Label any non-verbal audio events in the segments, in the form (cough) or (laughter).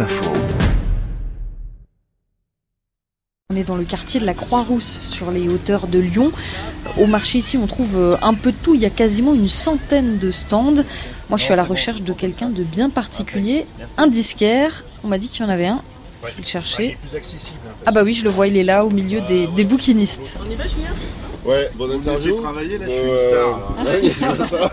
Info. On est dans le quartier de la Croix-Rousse, sur les hauteurs de Lyon. Au marché ici, on trouve euh, un peu de tout. Il y a quasiment une centaine de stands. Moi, je suis à la recherche de quelqu'un de bien particulier, un disquaire. On m'a dit qu'il y en avait un. Je vais le chercher. Ah bah oui, je le vois, il est là au milieu des, des bouquinistes. Ouais, bonne interview. travailler là, je suis une star. ouais, c'est ça.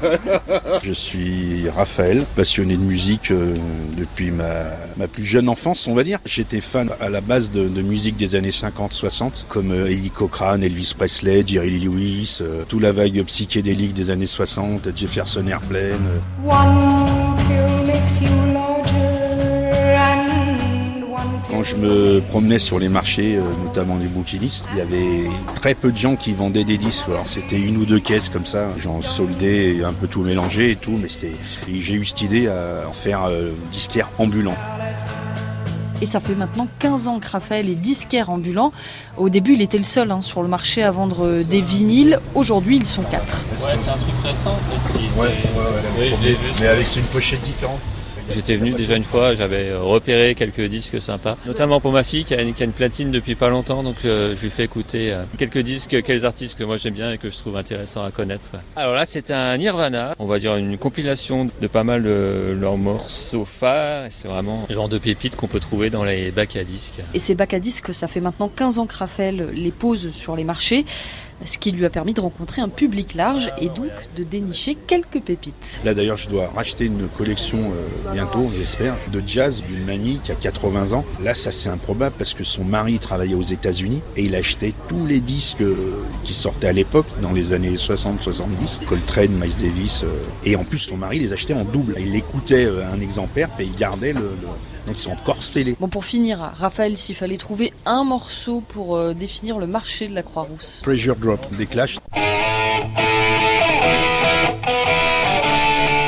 (laughs) Je suis Raphaël, passionné de musique euh, depuis ma, ma plus jeune enfance, on va dire. J'étais fan à la base de, de musique des années 50-60, comme euh, Eddie Cochrane, Elvis Presley, Jerry Lee Lewis, euh, toute la vague psychédélique des années 60, Jefferson Airplane. euh. One pill makes you je me promenais sur les marchés, euh, notamment les bouquinistes, il y avait très peu de gens qui vendaient des disques. Alors c'était une ou deux caisses comme ça, j'en soldais et un peu tout mélangé et tout, mais c'était. J'ai eu cette idée à en faire euh, disquaire ambulant. Et ça fait maintenant 15 ans que Raphaël est disquaire ambulant. Au début, il était le seul hein, sur le marché à vendre euh, des vinyles. Aujourd'hui, ils sont quatre. Ouais, c'est un truc récent en fait. qui- Ouais, c'est- ouais, ouais, la Oui, même je l'ai chose. vu. Mais avec une pochette différente. J'étais venu déjà une fois, j'avais euh, repéré quelques disques sympas, notamment pour ma fille qui a une, qui a une platine depuis pas longtemps, donc je, je lui fais écouter euh, quelques disques, quelques artistes que moi j'aime bien et que je trouve intéressants à connaître. quoi. Alors là, c'est un Nirvana, on va dire une compilation de pas mal de leurs morceaux phares, c'est vraiment le genre de pépites qu'on peut trouver dans les bacs à disques. Et ces bacs à disques, ça fait maintenant 15 ans que Raphaël les pose sur les marchés, ce qui lui a permis de rencontrer un public large et donc de dénicher quelques pépites. Là d'ailleurs, je dois racheter une collection euh, bientôt, j'espère, de jazz d'une mamie qui a 80 ans. Là, ça c'est improbable parce que son mari travaillait aux États-Unis et il achetait tous les disques euh, qui sortaient à l'époque, dans les années 60-70, Coltrane, Miles Davis. euh, et en plus, son mari les achetait en double. Il écoutait un exemplaire et il gardait le- Donc ils sont encore scellés. Bon, pour finir, Raphaël, s'il fallait trouver un morceau pour euh, définir le marché de la Croix-Rousse. Pressure Drop des Clash.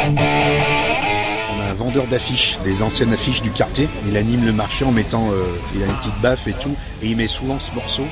On a un vendeur d'affiches, des anciennes affiches du quartier. Il anime le marché en mettant, euh, il a une petite baffe et tout, et il met souvent ce morceau.